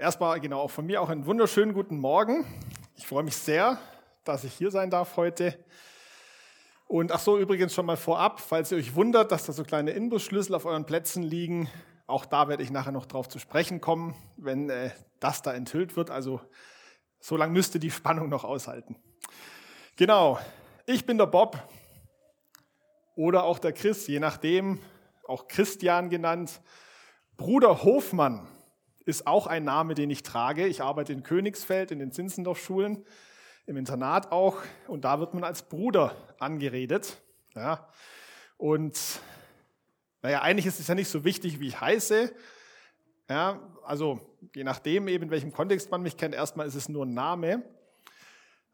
Erstmal genau auch von mir auch einen wunderschönen guten Morgen. Ich freue mich sehr, dass ich hier sein darf heute. Und ach so, übrigens schon mal vorab, falls ihr euch wundert, dass da so kleine Inbusschlüssel auf euren Plätzen liegen, auch da werde ich nachher noch drauf zu sprechen kommen, wenn äh, das da enthüllt wird. Also so lange müsste die Spannung noch aushalten. Genau, ich bin der Bob oder auch der Chris, je nachdem, auch Christian genannt. Bruder Hofmann ist auch ein Name, den ich trage. Ich arbeite in Königsfeld in den Zinzendorf-Schulen, im Internat auch, und da wird man als Bruder angeredet. Ja. Und naja, eigentlich ist es ja nicht so wichtig, wie ich heiße. Ja, also je nachdem, eben in welchem Kontext man mich kennt, erstmal ist es nur ein Name.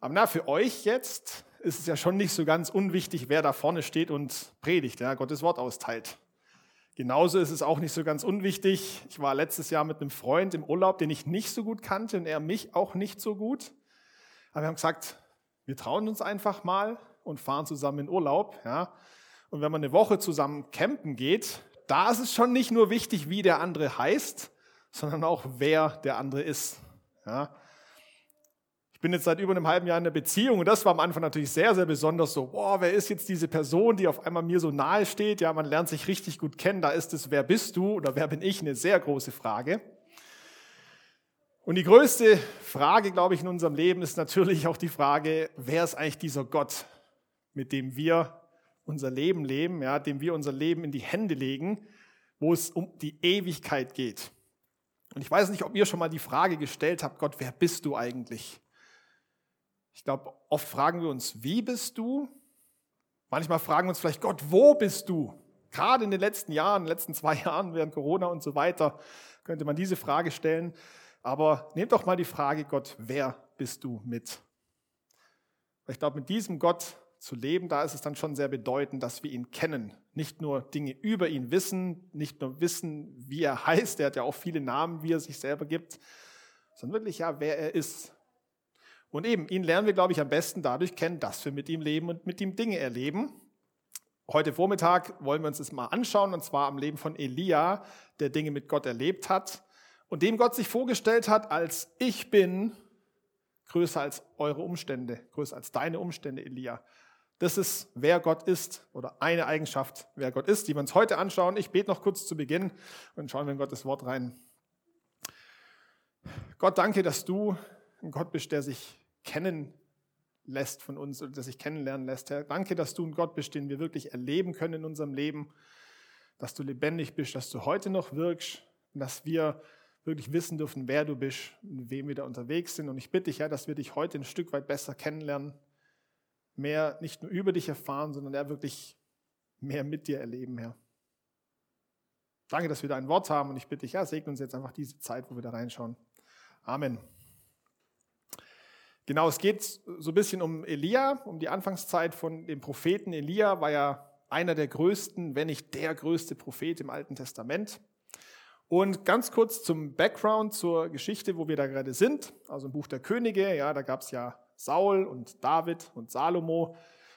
Aber na, für euch jetzt ist es ja schon nicht so ganz unwichtig, wer da vorne steht und predigt, ja, Gottes Wort austeilt. Genauso ist es auch nicht so ganz unwichtig. Ich war letztes Jahr mit einem Freund im Urlaub, den ich nicht so gut kannte und er mich auch nicht so gut. Aber wir haben gesagt, wir trauen uns einfach mal und fahren zusammen in Urlaub. Ja. Und wenn man eine Woche zusammen campen geht, da ist es schon nicht nur wichtig, wie der andere heißt, sondern auch, wer der andere ist. Ja bin jetzt seit über einem halben Jahr in einer Beziehung und das war am Anfang natürlich sehr, sehr besonders so, boah, wer ist jetzt diese Person, die auf einmal mir so nahe steht? Ja, man lernt sich richtig gut kennen. Da ist es, wer bist du oder wer bin ich, eine sehr große Frage. Und die größte Frage, glaube ich, in unserem Leben ist natürlich auch die Frage, wer ist eigentlich dieser Gott, mit dem wir unser Leben leben, ja, dem wir unser Leben in die Hände legen, wo es um die Ewigkeit geht. Und ich weiß nicht, ob ihr schon mal die Frage gestellt habt, Gott, wer bist du eigentlich? Ich glaube, oft fragen wir uns, wie bist du? Manchmal fragen wir uns vielleicht, Gott, wo bist du? Gerade in den letzten Jahren, in den letzten zwei Jahren während Corona und so weiter, könnte man diese Frage stellen. Aber nehmt doch mal die Frage, Gott, wer bist du mit? Ich glaube, mit diesem Gott zu leben, da ist es dann schon sehr bedeutend, dass wir ihn kennen. Nicht nur Dinge über ihn wissen, nicht nur wissen, wie er heißt, er hat ja auch viele Namen, wie er sich selber gibt, sondern wirklich ja, wer er ist, und eben, ihn lernen wir, glaube ich, am besten dadurch kennen, dass wir mit ihm leben und mit ihm Dinge erleben. Heute Vormittag wollen wir uns das mal anschauen, und zwar am Leben von Elia, der Dinge mit Gott erlebt hat und dem Gott sich vorgestellt hat als ich bin größer als eure Umstände, größer als deine Umstände, Elia. Das ist, wer Gott ist oder eine Eigenschaft, wer Gott ist, die wir uns heute anschauen. Ich bete noch kurz zu Beginn und schauen wir in Gottes Wort rein. Gott, danke, dass du ein Gott bist, der sich kennen lässt von uns oder das sich kennenlernen lässt. Herr, danke, dass du ein Gott bist, den wir wirklich erleben können in unserem Leben, dass du lebendig bist, dass du heute noch wirkst und dass wir wirklich wissen dürfen, wer du bist und wem wir da unterwegs sind. Und ich bitte dich, Herr, dass wir dich heute ein Stück weit besser kennenlernen, mehr nicht nur über dich erfahren, sondern er wirklich mehr mit dir erleben, Herr. Danke, dass wir da ein Wort haben und ich bitte dich, ja, segne uns jetzt einfach diese Zeit, wo wir da reinschauen. Amen. Genau, es geht so ein bisschen um Elia, um die Anfangszeit von dem Propheten. Elia war ja einer der größten, wenn nicht der größte Prophet im Alten Testament. Und ganz kurz zum Background, zur Geschichte, wo wir da gerade sind. Also im Buch der Könige, ja, da gab es ja Saul und David und Salomo.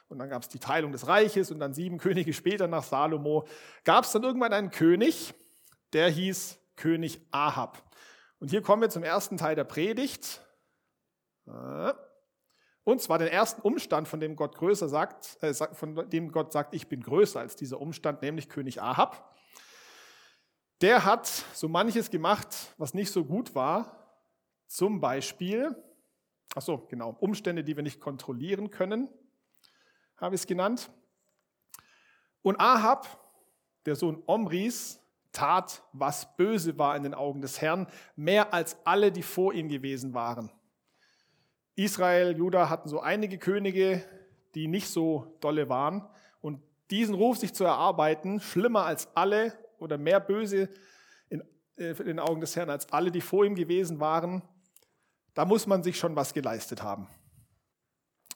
Und dann gab es die Teilung des Reiches und dann sieben Könige später nach Salomo gab es dann irgendwann einen König, der hieß König Ahab. Und hier kommen wir zum ersten Teil der Predigt. Äh, und zwar den ersten Umstand, von dem Gott größer sagt, äh, von dem Gott sagt, ich bin größer als dieser Umstand, nämlich König Ahab. Der hat so manches gemacht, was nicht so gut war. Zum Beispiel, ach so, genau, Umstände, die wir nicht kontrollieren können, habe ich es genannt. Und Ahab, der Sohn Omris, tat, was böse war in den Augen des Herrn, mehr als alle, die vor ihm gewesen waren. Israel, Juda hatten so einige Könige, die nicht so dolle waren. Und diesen Ruf sich zu erarbeiten, schlimmer als alle oder mehr böse in, äh, in den Augen des Herrn als alle, die vor ihm gewesen waren, da muss man sich schon was geleistet haben.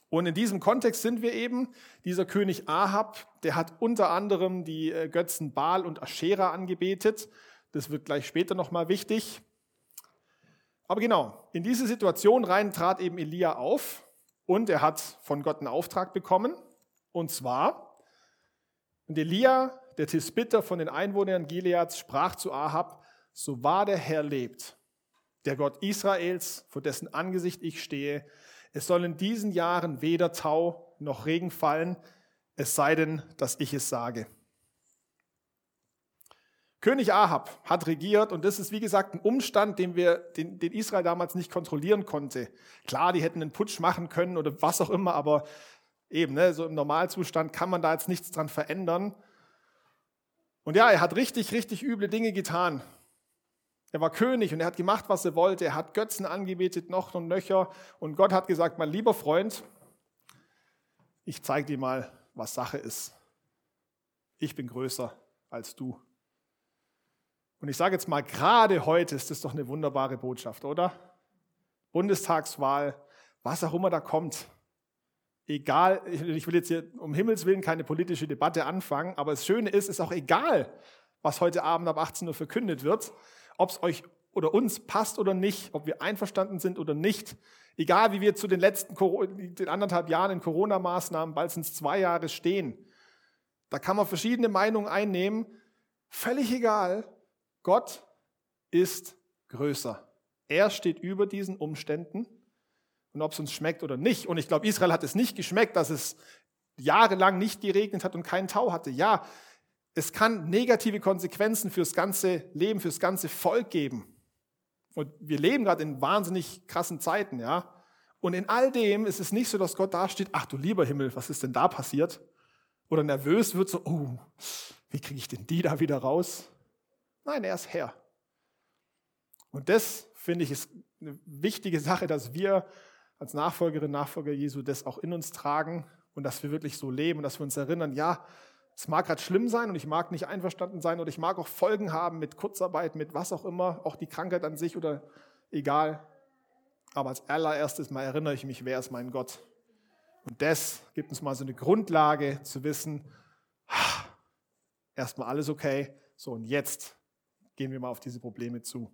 Und in diesem Kontext sind wir eben, dieser König Ahab, der hat unter anderem die äh, Götzen Baal und Aschera angebetet. Das wird gleich später nochmal wichtig. Aber genau, in diese Situation rein trat eben Elia auf und er hat von Gott einen Auftrag bekommen. Und zwar, und Elia, der Tisbitter von den Einwohnern Gileads, sprach zu Ahab, so wahr der Herr lebt, der Gott Israels, vor dessen Angesicht ich stehe, es soll in diesen Jahren weder Tau noch Regen fallen, es sei denn, dass ich es sage. König Ahab hat regiert und das ist wie gesagt ein Umstand, den, wir, den, den Israel damals nicht kontrollieren konnte. Klar, die hätten einen Putsch machen können oder was auch immer, aber eben, ne, so im Normalzustand kann man da jetzt nichts dran verändern. Und ja, er hat richtig, richtig üble Dinge getan. Er war König und er hat gemacht, was er wollte. Er hat Götzen angebetet, noch und nöcher. Und Gott hat gesagt, mein lieber Freund, ich zeige dir mal, was Sache ist. Ich bin größer als du. Und ich sage jetzt mal, gerade heute ist das doch eine wunderbare Botschaft, oder? Bundestagswahl, was auch immer da kommt. Egal, ich will jetzt hier um Himmels Willen keine politische Debatte anfangen, aber das Schöne ist, es ist auch egal, was heute Abend ab 18 Uhr verkündet wird, ob es euch oder uns passt oder nicht, ob wir einverstanden sind oder nicht. Egal, wie wir zu den letzten den anderthalb Jahren in Corona-Maßnahmen, bald sind es zwei Jahre stehen. Da kann man verschiedene Meinungen einnehmen. Völlig egal. Gott ist größer. Er steht über diesen Umständen. Und ob es uns schmeckt oder nicht. Und ich glaube, Israel hat es nicht geschmeckt, dass es jahrelang nicht geregnet hat und keinen Tau hatte. Ja, es kann negative Konsequenzen fürs ganze Leben, fürs ganze Volk geben. Und wir leben gerade in wahnsinnig krassen Zeiten, ja. Und in all dem ist es nicht so, dass Gott da steht, ach du lieber Himmel, was ist denn da passiert? Oder nervös wird so, oh, wie kriege ich denn die da wieder raus? Nein, er ist Herr. Und das, finde ich, ist eine wichtige Sache, dass wir als Nachfolgerin, Nachfolger Jesu das auch in uns tragen und dass wir wirklich so leben und dass wir uns erinnern, ja, es mag gerade schlimm sein und ich mag nicht einverstanden sein oder ich mag auch Folgen haben mit Kurzarbeit, mit was auch immer, auch die Krankheit an sich oder egal. Aber als allererstes mal erinnere ich mich, wer ist mein Gott? Und das gibt uns mal so eine Grundlage zu wissen, erstmal alles okay, so und jetzt gehen wir mal auf diese Probleme zu.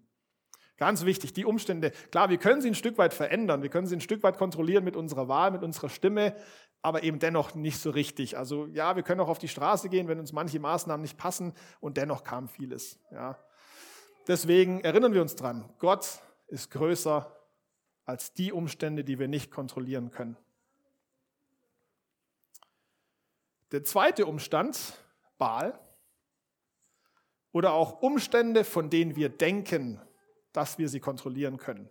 Ganz wichtig, die Umstände, klar, wir können sie ein Stück weit verändern, wir können sie ein Stück weit kontrollieren mit unserer Wahl, mit unserer Stimme, aber eben dennoch nicht so richtig. Also ja, wir können auch auf die Straße gehen, wenn uns manche Maßnahmen nicht passen und dennoch kam vieles. Ja. Deswegen erinnern wir uns dran, Gott ist größer als die Umstände, die wir nicht kontrollieren können. Der zweite Umstand, Baal, oder auch Umstände, von denen wir denken, dass wir sie kontrollieren können.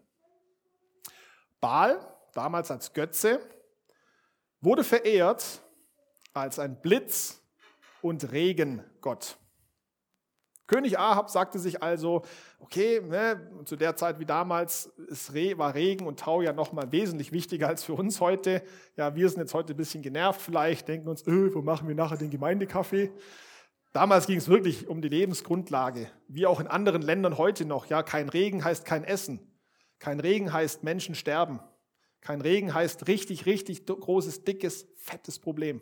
Baal, damals als Götze, wurde verehrt als ein Blitz- und Regengott. König Ahab sagte sich also, okay, ne, zu der Zeit wie damals war Regen und Tau ja noch mal wesentlich wichtiger als für uns heute. Ja, wir sind jetzt heute ein bisschen genervt vielleicht, denken uns, öh, wo machen wir nachher den Gemeindekaffee? Damals ging es wirklich um die Lebensgrundlage, wie auch in anderen Ländern heute noch. Ja, kein Regen heißt kein Essen. Kein Regen heißt Menschen sterben. Kein Regen heißt richtig, richtig großes, dickes, fettes Problem.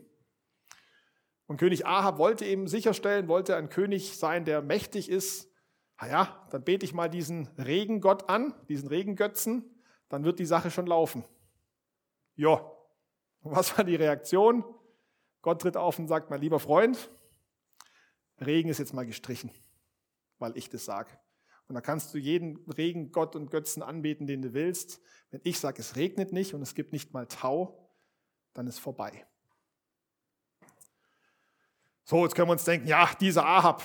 Und König Ahab wollte eben sicherstellen, wollte ein König sein, der mächtig ist. Na ja, dann bete ich mal diesen Regengott an, diesen Regengötzen, dann wird die Sache schon laufen. Ja, was war die Reaktion? Gott tritt auf und sagt, mein lieber Freund, Regen ist jetzt mal gestrichen, weil ich das sage. Und da kannst du jeden Regen, Gott und Götzen anbeten, den du willst. Wenn ich sage, es regnet nicht und es gibt nicht mal Tau, dann ist vorbei. So, jetzt können wir uns denken, ja, dieser Ahab,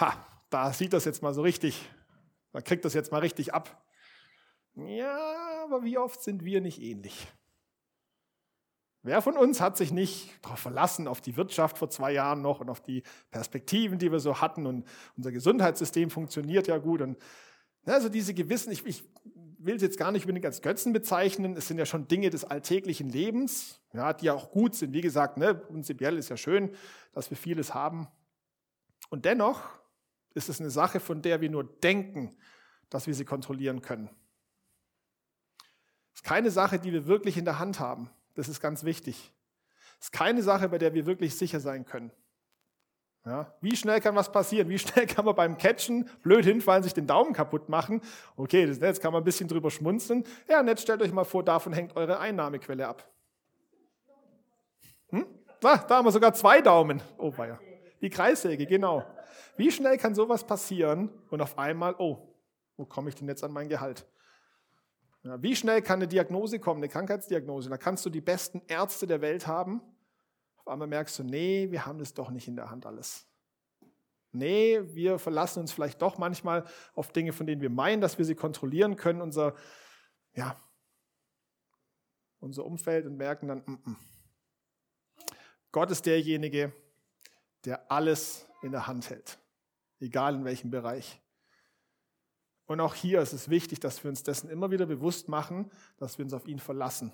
ha, da sieht das jetzt mal so richtig, da kriegt das jetzt mal richtig ab. Ja, aber wie oft sind wir nicht ähnlich? Wer von uns hat sich nicht darauf verlassen, auf die Wirtschaft vor zwei Jahren noch und auf die Perspektiven, die wir so hatten und unser Gesundheitssystem funktioniert ja gut und also diese gewissen, ich, ich will es jetzt gar nicht unbedingt als Götzen bezeichnen, es sind ja schon Dinge des alltäglichen Lebens, ja, die ja auch gut sind. Wie gesagt, ne, prinzipiell ist ja schön, dass wir vieles haben. Und dennoch ist es eine Sache, von der wir nur denken, dass wir sie kontrollieren können. Es ist keine Sache, die wir wirklich in der Hand haben. Das ist ganz wichtig. Es ist keine Sache, bei der wir wirklich sicher sein können. Ja, wie schnell kann was passieren? Wie schnell kann man beim Catchen blöd hinfallen, sich den Daumen kaputt machen? Okay, das Netz kann man ein bisschen drüber schmunzeln. Ja, jetzt stellt euch mal vor, davon hängt eure Einnahmequelle ab. Hm? Ah, da haben wir sogar zwei Daumen. Oh, weia. Die Kreissäge, genau. Wie schnell kann sowas passieren und auf einmal, oh, wo komme ich denn jetzt an mein Gehalt? Wie schnell kann eine Diagnose kommen, eine Krankheitsdiagnose? Da kannst du die besten Ärzte der Welt haben. Auf einmal merkst du, nee, wir haben das doch nicht in der Hand alles. Nee, wir verlassen uns vielleicht doch manchmal auf Dinge, von denen wir meinen, dass wir sie kontrollieren können, unser, ja, unser Umfeld und merken dann, mm -mm. Gott ist derjenige, der alles in der Hand hält, egal in welchem Bereich. Und auch hier ist es wichtig, dass wir uns dessen immer wieder bewusst machen, dass wir uns auf ihn verlassen.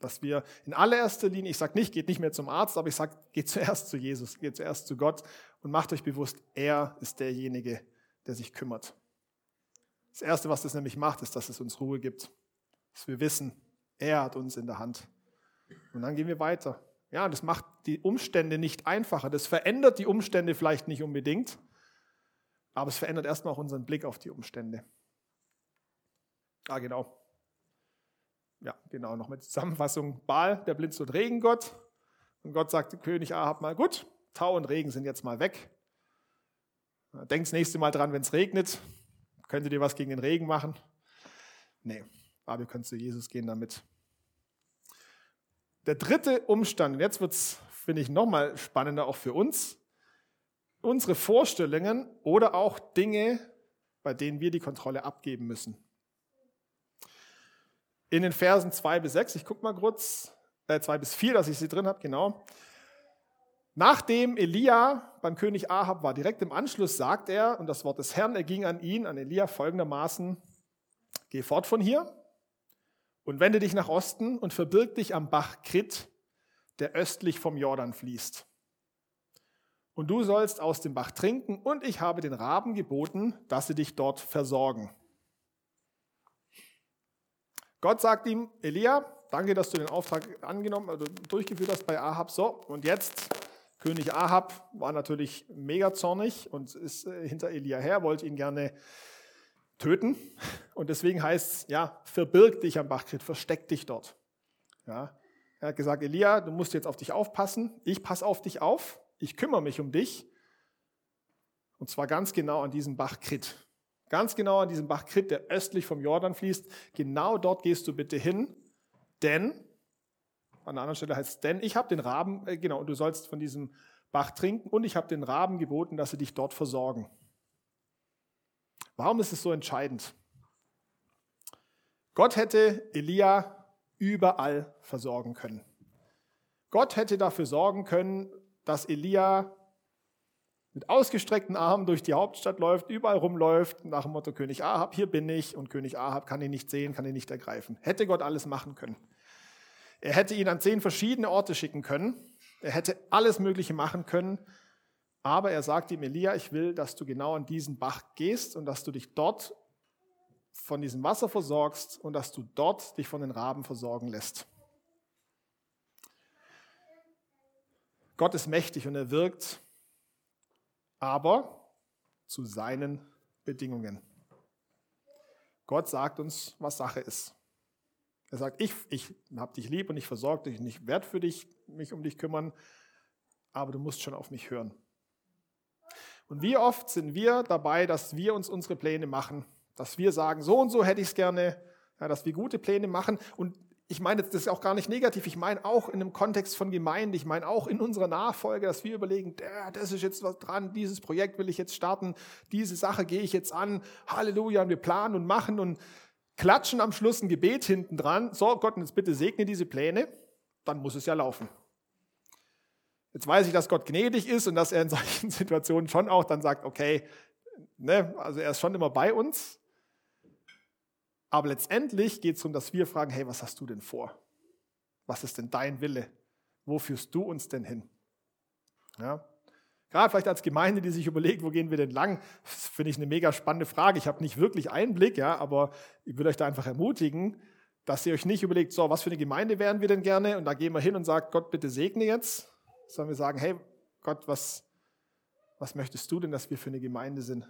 Dass wir in allererster Linie, ich sage nicht, geht nicht mehr zum Arzt, aber ich sage, geht zuerst zu Jesus, geht zuerst zu Gott und macht euch bewusst, er ist derjenige, der sich kümmert. Das Erste, was das nämlich macht, ist, dass es uns Ruhe gibt. Dass wir wissen, er hat uns in der Hand. Und dann gehen wir weiter. Ja, das macht die Umstände nicht einfacher. Das verändert die Umstände vielleicht nicht unbedingt, aber es verändert erstmal auch unseren Blick auf die Umstände. Ah, genau. Ja, genau, noch mit Zusammenfassung. Baal, der Blitz- und Regengott. Und Gott sagte König Ahab mal, gut, Tau und Regen sind jetzt mal weg. Denkt das nächste Mal dran, wenn es regnet. Könntet ihr was gegen den Regen machen? Nee, aber ihr könnt zu Jesus gehen damit. Der dritte Umstand, und jetzt wird es, finde ich, nochmal spannender auch für uns unsere Vorstellungen oder auch Dinge, bei denen wir die Kontrolle abgeben müssen. In den Versen 2 bis 6, ich gucke mal kurz, äh 2 bis 4, dass ich sie drin habe, genau. Nachdem Elia beim König Ahab war, direkt im Anschluss sagt er, und das Wort des Herrn erging an ihn, an Elia folgendermaßen, geh fort von hier und wende dich nach Osten und verbirg dich am Bach Krit, der östlich vom Jordan fließt und du sollst aus dem Bach trinken, und ich habe den Raben geboten, dass sie dich dort versorgen. Gott sagt ihm, Elia, danke, dass du den Auftrag angenommen, also durchgeführt hast bei Ahab. So, und jetzt, König Ahab war natürlich mega zornig und ist äh, hinter Elia her, wollte ihn gerne töten. Und deswegen heißt es, ja, verbirg dich am Bachkrit, versteck dich dort. Ja, er hat gesagt, Elia, du musst jetzt auf dich aufpassen. Ich passe auf dich auf ich kümmere mich um dich. Und zwar ganz genau an diesem Bach Krit. Ganz genau an diesem Bach Krit, der östlich vom Jordan fließt. Genau dort gehst du bitte hin, denn, an einer anderen Stelle heißt es, denn ich habe den Raben, äh, genau, und du sollst von diesem Bach trinken und ich habe den Raben geboten, dass sie dich dort versorgen. Warum ist es so entscheidend? Gott hätte Elia überall versorgen können. Gott hätte dafür sorgen können, dass Elia mit ausgestreckten Armen durch die Hauptstadt läuft, überall rumläuft, nach dem Motto König Ahab, hier bin ich und König Ahab kann ihn nicht sehen, kann ihn nicht ergreifen. Hätte Gott alles machen können. Er hätte ihn an zehn verschiedene Orte schicken können. Er hätte alles Mögliche machen können. Aber er sagt ihm, Elia, ich will, dass du genau an diesen Bach gehst und dass du dich dort von diesem Wasser versorgst und dass du dort dich von den Raben versorgen lässt. Gott ist mächtig und er wirkt, aber zu seinen Bedingungen. Gott sagt uns, was Sache ist. Er sagt, ich, ich habe dich lieb und ich versorge dich und ich werde für dich mich um dich kümmern, aber du musst schon auf mich hören. Und wie oft sind wir dabei, dass wir uns unsere Pläne machen, dass wir sagen, so und so hätte ich es gerne, ja, dass wir gute Pläne machen und ich meine, das ist auch gar nicht negativ, ich meine auch in einem Kontext von Gemeinde, ich meine auch in unserer Nachfolge, dass wir überlegen, das ist jetzt was dran, dieses Projekt will ich jetzt starten, diese Sache gehe ich jetzt an, Halleluja, und wir planen und machen und klatschen am Schluss ein Gebet hinten dran, so Gott, jetzt bitte segne diese Pläne, dann muss es ja laufen. Jetzt weiß ich, dass Gott gnädig ist und dass er in solchen Situationen schon auch dann sagt, okay, ne, also er ist schon immer bei uns, aber letztendlich geht es darum, dass wir fragen, hey, was hast du denn vor? Was ist denn dein Wille? Wo führst du uns denn hin? Ja? Gerade vielleicht als Gemeinde, die sich überlegt, wo gehen wir denn lang, finde ich eine mega spannende Frage. Ich habe nicht wirklich Einblick, ja, aber ich würde euch da einfach ermutigen, dass ihr euch nicht überlegt, so, was für eine Gemeinde wären wir denn gerne? Und da gehen wir hin und sagen, Gott, bitte segne jetzt. Sondern wir sagen, hey, Gott, was, was möchtest du denn, dass wir für eine Gemeinde sind?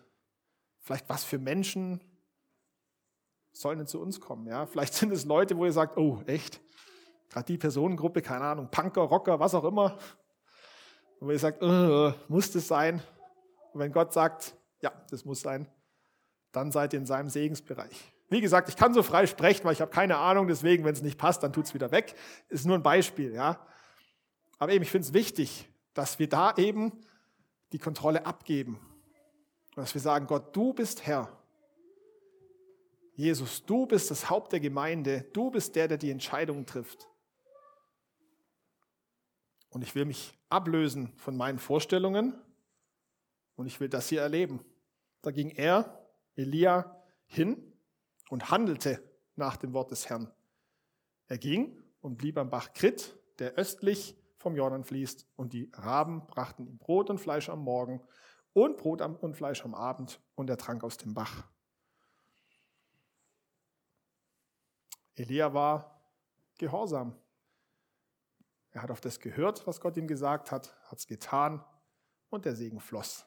Vielleicht was für Menschen, sollen zu uns kommen. Ja? Vielleicht sind es Leute, wo ihr sagt, oh, echt? Gerade die Personengruppe, keine Ahnung, Punker, Rocker, was auch immer. Wo ihr sagt, oh, muss das sein? Und wenn Gott sagt, ja, das muss sein, dann seid ihr in seinem Segensbereich. Wie gesagt, ich kann so frei sprechen, weil ich habe keine Ahnung, deswegen, wenn es nicht passt, dann tut es wieder weg. Ist nur ein Beispiel, ja. Aber eben, ich finde es wichtig, dass wir da eben die Kontrolle abgeben. Und dass wir sagen, Gott, du bist Herr. Jesus, du bist das Haupt der Gemeinde. Du bist der, der die Entscheidungen trifft. Und ich will mich ablösen von meinen Vorstellungen und ich will das hier erleben. Da ging er, Elia, hin und handelte nach dem Wort des Herrn. Er ging und blieb am Bach Krit, der östlich vom Jordan fließt, und die Raben brachten ihm Brot und Fleisch am Morgen und Brot und Fleisch am Abend, und er trank aus dem Bach. Elia war gehorsam. Er hat auf das gehört, was Gott ihm gesagt hat, hat es getan und der Segen floss.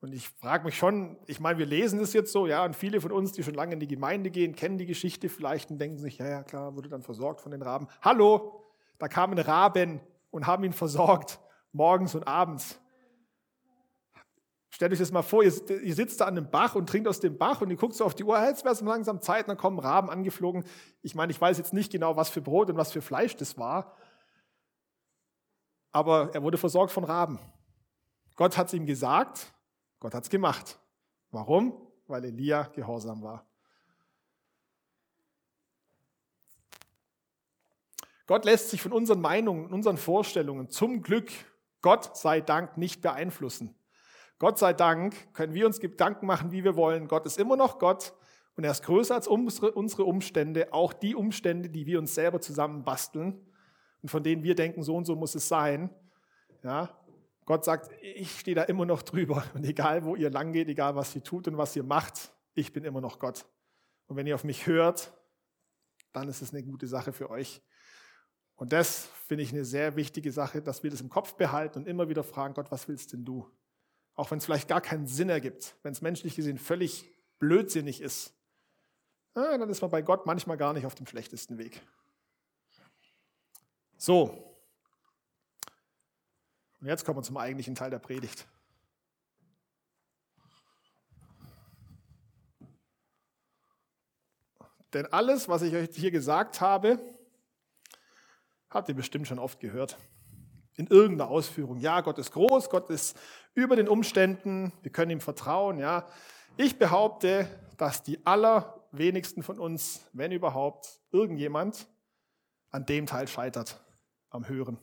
Und ich frage mich schon, ich meine, wir lesen es jetzt so, ja, und viele von uns, die schon lange in die Gemeinde gehen, kennen die Geschichte vielleicht und denken sich, ja, ja, klar, wurde dann versorgt von den Raben. Hallo, da kamen Raben und haben ihn versorgt, morgens und abends. Stellt euch das mal vor, ihr, ihr, sitzt da an einem Bach und trinkt aus dem Bach und ihr guckt so auf die Uhr, jetzt wäre es langsam Zeit, und dann kommen Raben angeflogen. Ich meine, ich weiß jetzt nicht genau, was für Brot und was für Fleisch das war, aber er wurde versorgt von Raben. Gott hat es ihm gesagt, Gott hat es gemacht. Warum? Weil Elia gehorsam war. Gott lässt sich von unseren Meinungen, unseren Vorstellungen zum Glück, Gott sei Dank, nicht beeinflussen. Gott sei Dank können wir uns Gedanken machen, wie wir wollen. Gott ist immer noch Gott und er ist größer als unsere, Umstände, auch die Umstände, die wir uns selber zusammenbasteln und von denen wir denken, so und so muss es sein. Ja, Gott sagt, ich stehe da immer noch drüber und egal wo ihr lang geht, egal was ihr tut und was ihr macht, ich bin immer noch Gott. Und wenn ihr auf mich hört, dann ist es eine gute Sache für euch. Und das finde ich eine sehr wichtige Sache, dass wir das im Kopf behalten und immer wieder fragen, Gott, was willst denn du? Auch wenn es vielleicht gar keinen Sinn ergibt, wenn es menschlich gesehen völlig blödsinnig ist, dann ist man bei Gott manchmal gar nicht auf dem schlechtesten Weg. So. Und jetzt kommen wir zum eigentlichen Teil der Predigt. Denn alles, was ich euch hier gesagt habe, habt ihr bestimmt schon oft gehört in irgendeiner Ausführung. Ja, Gott ist groß, Gott ist über den Umständen, wir können ihm vertrauen. Ja, ich behaupte, dass die allerwenigsten von uns, wenn überhaupt, irgendjemand an dem Teil scheitert, am Hören.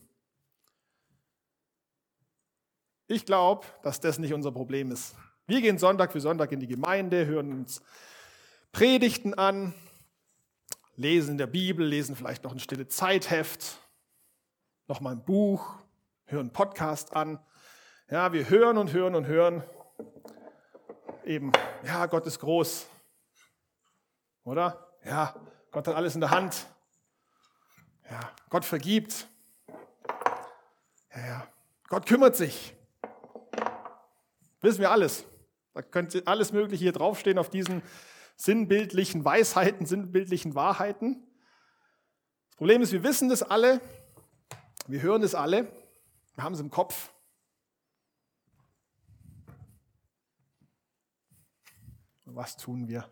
Ich glaube, dass das nicht unser Problem ist. Wir gehen Sonntag für Sonntag in die Gemeinde, hören uns Predigten an, lesen in der Bibel, lesen vielleicht noch ein stille Zeitheft, noch mal ein Buch, hören Podcast an. Ja, wir hören und hören und hören. Eben, ja, Gott ist groß. Oder? Ja, Gott hat alles in der Hand. Ja, Gott vergibt. Ja, ja. Gott kümmert sich. Wissen wir alles. Da könnte alles Mögliche hier draufstehen auf diesen sinnbildlichen Weisheiten, sinnbildlichen Wahrheiten. Das Problem ist, wir wissen das alle, wir hören das alle, wir haben es im Kopf. Was tun wir?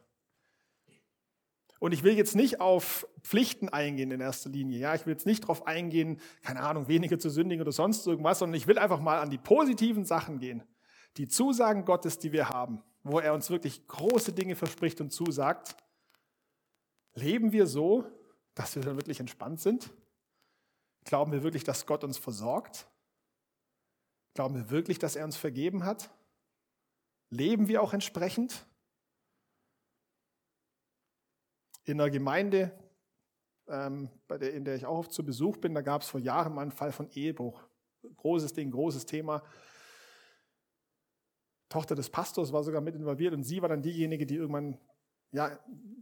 Und ich will jetzt nicht auf Pflichten eingehen in erster Linie. Ja, ich will jetzt nicht darauf eingehen, keine Ahnung, weniger zu sündigen oder sonst irgendwas, sondern ich will einfach mal an die positiven Sachen gehen. Die Zusagen Gottes, die wir haben, wo er uns wirklich große Dinge verspricht und zusagt. Leben wir so, dass wir dann wirklich entspannt sind? Glauben wir wirklich, dass Gott uns versorgt? Glauben wir wirklich, dass er uns vergeben hat? Leben wir auch entsprechend? In der Gemeinde, ähm, bei der, in der ich auch oft zu Besuch bin, da gab es vor Jahren mal einen Fall von Ehebruch. Großes Ding, großes Thema. Tochter des Pastors war sogar mit involviert und sie war dann diejenige, die irgendwann ja,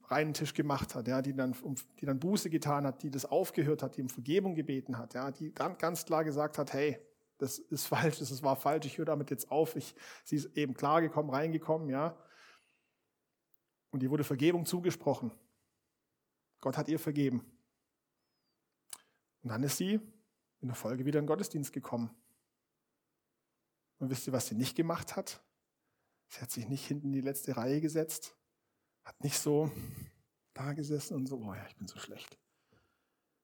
reinen Tisch gemacht hat, ja, die, dann, die dann Buße getan hat, die das aufgehört hat, die um Vergebung gebeten hat, ja, die dann ganz klar gesagt hat, hey, das ist falsch, das war falsch, ich höre damit jetzt auf. Ich, sie ist eben klargekommen, reingekommen, ja. Und ihr wurde Vergebung zugesprochen. Gott hat ihr vergeben. Und dann ist sie in der Folge wieder in den Gottesdienst gekommen. Und wisst ihr, was sie nicht gemacht hat? Sie hat sich nicht hinten in die letzte Reihe gesetzt, Hat nicht so da gesessen und so, oh ja, ich bin so schlecht.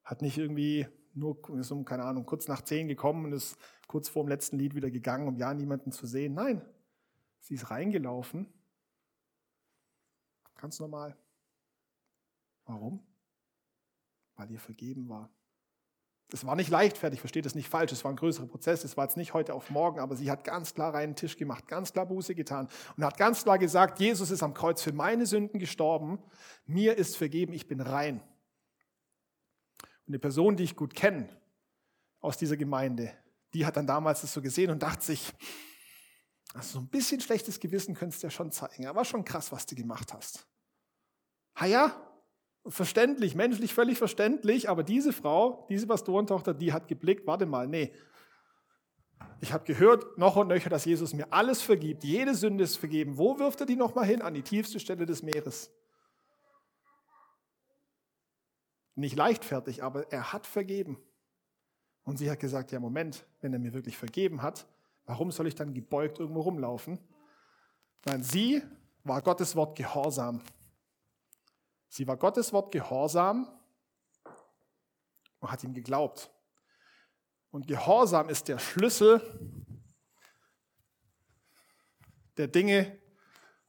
Hat nicht irgendwie nur, ist um, keine Ahnung, kurz nach zehn gekommen und ist kurz vor dem letzten Lied wieder gegangen, um ja niemanden zu sehen. Nein, sie ist reingelaufen. Ganz normal. Warum? Weil ihr vergeben war. Es war nicht leichtfertig, versteht es nicht falsch, es war ein größerer Prozess, es war jetzt nicht heute auf morgen, aber sie hat ganz klar reinen Tisch gemacht, ganz klar Buße getan und hat ganz klar gesagt, Jesus ist am Kreuz für meine Sünden gestorben, mir ist vergeben, ich bin rein. Und eine Person, die ich gut kenne aus dieser Gemeinde, die hat dann damals das so gesehen und dachte sich, also so ein bisschen schlechtes Gewissen könntest du ja schon zeigen, aber schon krass, was du gemacht hast. Ha ja, verständlich, menschlich völlig verständlich, aber diese Frau, diese Pastorentochter, die hat geblickt, warte mal, nee. Ich habe gehört, noch und nöcher, dass Jesus mir alles vergibt, jede Sünde ist vergeben. Wo wirft er die nochmal hin? An die tiefste Stelle des Meeres. Nicht leichtfertig, aber er hat vergeben. Und sie hat gesagt, ja Moment, wenn er mir wirklich vergeben hat, warum soll ich dann gebeugt irgendwo rumlaufen? Nein, sie war Gottes Wort gehorsam. Sie war Gottes Wort gehorsam und hat ihm geglaubt. Und Gehorsam ist der Schlüssel, der Dinge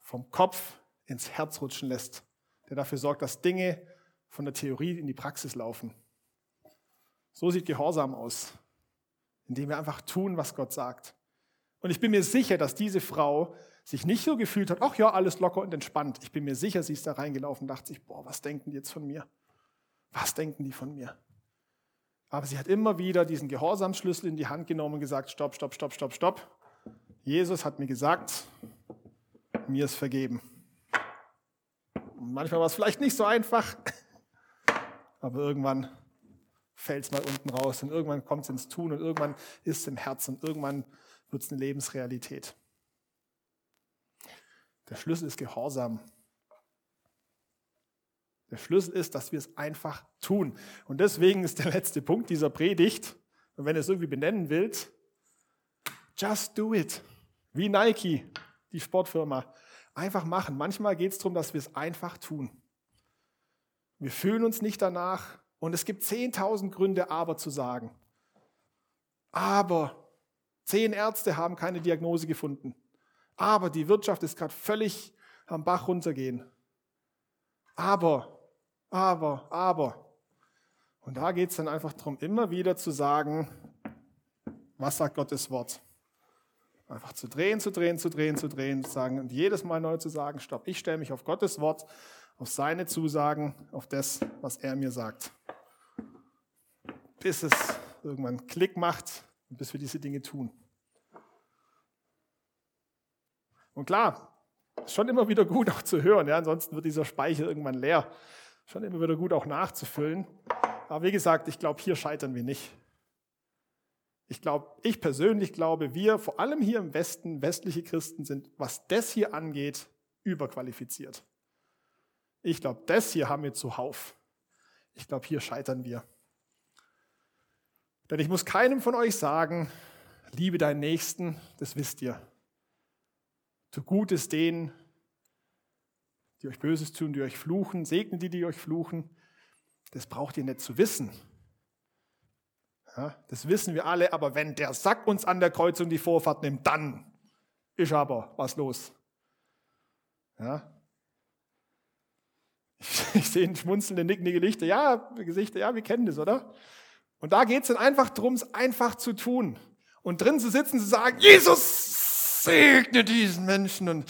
vom Kopf ins Herz rutschen lässt, der dafür sorgt, dass Dinge von der Theorie in die Praxis laufen. So sieht Gehorsam aus, indem wir einfach tun, was Gott sagt. Und ich bin mir sicher, dass diese Frau sich nicht so gefühlt hat, ach ja, alles locker und entspannt. Ich bin mir sicher, sie ist da reingelaufen und dachte sich, boah, was denken die jetzt von mir? Was denken die von mir? Aber sie hat immer wieder diesen Gehorsamsschlüssel in die Hand genommen und gesagt, stopp, stopp, stopp, stopp, stopp. Jesus hat mir gesagt, mir ist vergeben. Und manchmal war es vielleicht nicht so einfach, aber irgendwann fällt es mal unten raus und irgendwann kommt es ins Tun und irgendwann ist es im Herzen und irgendwann wird es eine Lebensrealität. Der Schlüssel ist Gehorsam. Der Schlüssel ist, dass wir es einfach tun. Und deswegen ist der letzte Punkt dieser Predigt, und wenn ihr es irgendwie benennen willst, just do it. Wie Nike, die Sportfirma. Einfach machen. Manchmal geht es darum, dass wir es einfach tun. Wir fühlen uns nicht danach und es gibt 10.000 Gründe, aber zu sagen. Aber zehn Ärzte haben keine Diagnose gefunden. Aber die Wirtschaft ist gerade völlig am Bach runtergehen. Aber, aber, aber. Und da geht es dann einfach darum, immer wieder zu sagen, was sagt Gottes Wort? Einfach zu drehen, zu drehen, zu drehen, zu drehen, zu sagen und jedes Mal neu zu sagen, stopp, ich stelle mich auf Gottes Wort, auf seine Zusagen, auf das, was er mir sagt. Bis es irgendwann Klick macht und bis wir diese Dinge tun. Und klar, schon immer wieder gut auch zu hören, ja, ansonsten wird dieser Speicher irgendwann leer. Schon immer wieder gut auch nachzufüllen. Aber wie gesagt, ich glaube, hier scheitern wir nicht. Ich glaube, ich persönlich glaube, wir, vor allem hier im Westen, westliche Christen sind, was das hier angeht, überqualifiziert. Ich glaube, das hier haben wir zuhauf. Ich glaube, hier scheitern wir. Denn ich muss keinem von euch sagen, liebe deinen Nächsten, das wisst ihr. Tu Gutes denen, die euch Böses tun, die euch fluchen, segne die, die euch fluchen. Das braucht ihr nicht zu wissen. Ja, das wissen wir alle, aber wenn der Sack uns an der Kreuzung die Vorfahrt nimmt, dann ist aber was los. Ja. Ich, ich sehe schmunzelnde, nickende Gesichter. Ja, Gesichter, ja, wir kennen das, oder? Und da geht es dann einfach darum, es einfach zu tun. Und drin zu sitzen, zu sagen, Jesus, segne diesen Menschen und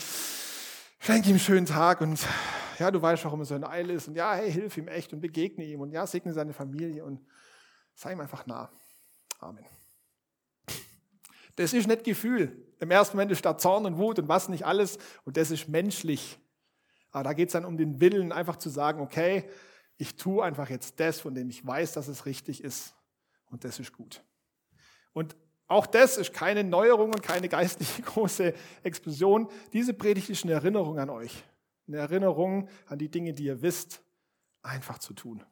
schenke ihm einen schönen Tag und ja, du weißt, warum er so in Eile ist und ja, hey, hilf ihm echt und begegne ihm und ja, segne seine Familie und sei ihm einfach nah. Amen. Das ist nicht Gefühl. Im ersten Moment ist da Zorn und Wut und was nicht alles und das ist menschlich. Aber da geht es dann um den Willen, einfach zu sagen, okay, ich tue einfach jetzt das, von dem ich weiß, dass es richtig ist und das ist gut. Und auch das ist keine Neuerung und keine geistliche große Explosion. Diese Predigt ist eine Erinnerung an euch. Eine Erinnerung an die Dinge, die ihr wisst, einfach zu tun.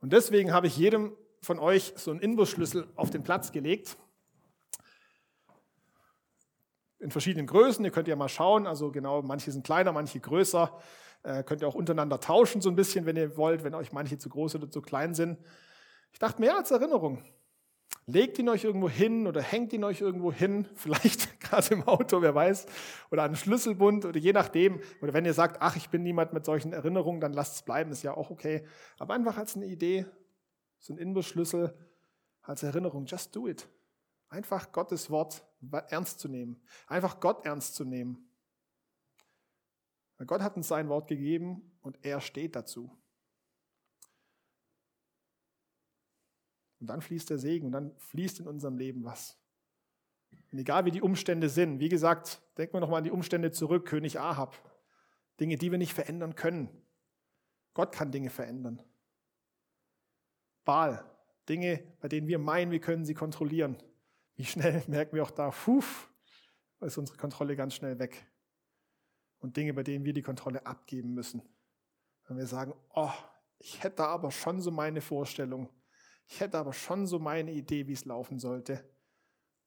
Und deswegen habe ich jedem von euch so einen Inbusschlüssel auf den Platz gelegt. in verschiedenen Größen. Ihr könnt ja mal schauen. Also genau, manche sind kleiner, manche größer. Äh, könnt ihr auch untereinander tauschen so ein bisschen, wenn ihr wollt, wenn euch manche zu groß oder zu klein sind. Ich dachte mehr als Erinnerung. Legt ihn euch irgendwo hin oder hängt ihn euch irgendwo hin, vielleicht gerade im Auto, wer weiß, oder an einen Schlüsselbund oder je nachdem. Oder wenn ihr sagt, ach, ich bin niemand mit solchen Erinnerungen, dann lasst es bleiben, ist ja auch okay. Aber einfach als eine Idee, so ein Inbusschlüssel als Erinnerung, just do it. Einfach Gottes Wort ernst zu nehmen. Einfach Gott ernst zu nehmen. Gott hat uns sein Wort gegeben und er steht dazu. Und dann fließt der Segen und dann fließt in unserem Leben was. Und egal wie die Umstände sind, wie gesagt, denken wir nochmal an die Umstände zurück, König Ahab. Dinge, die wir nicht verändern können. Gott kann Dinge verändern. Baal, Dinge, bei denen wir meinen, wir können sie kontrollieren. Wie schnell merken wir auch da, fuf, ist unsere Kontrolle ganz schnell weg. Und Dinge, bei denen wir die Kontrolle abgeben müssen. Wenn wir sagen, oh, ich hätte aber schon so meine Vorstellung, ich hätte aber schon so meine Idee, wie es laufen sollte.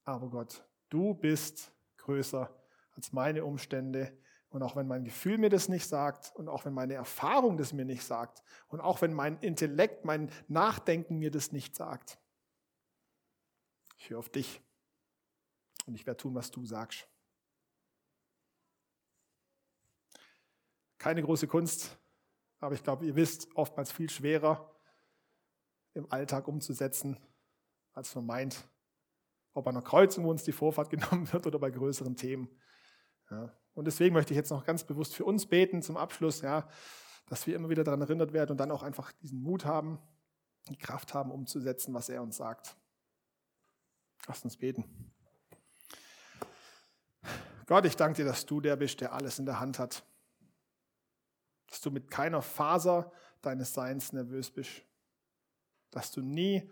Aber Gott, du bist größer als meine Umstände. Und auch wenn mein Gefühl mir das nicht sagt und auch wenn meine Erfahrung das mir nicht sagt und auch wenn mein Intellekt, mein Nachdenken mir das nicht sagt. Ich höre auf dich und ich werde tun, was du sagst. Keine große Kunst, aber ich glaube, ihr wisst, oftmals viel schwerer im Alltag umzusetzen, als man meint. Ob an einer Kreuzung, wo uns die Vorfahrt genommen wird oder bei größeren Themen. Ja. Und deswegen möchte ich jetzt noch ganz bewusst für uns beten zum Abschluss, ja, dass wir immer wieder daran erinnert werden und dann auch einfach diesen Mut haben, die Kraft haben, umzusetzen, was er uns sagt. Lasst uns beten. Gott, ich danke dir, dass du der bist, der alles in der Hand hat. Dass du mit keiner Faser deines Seins nervös bist dass du nie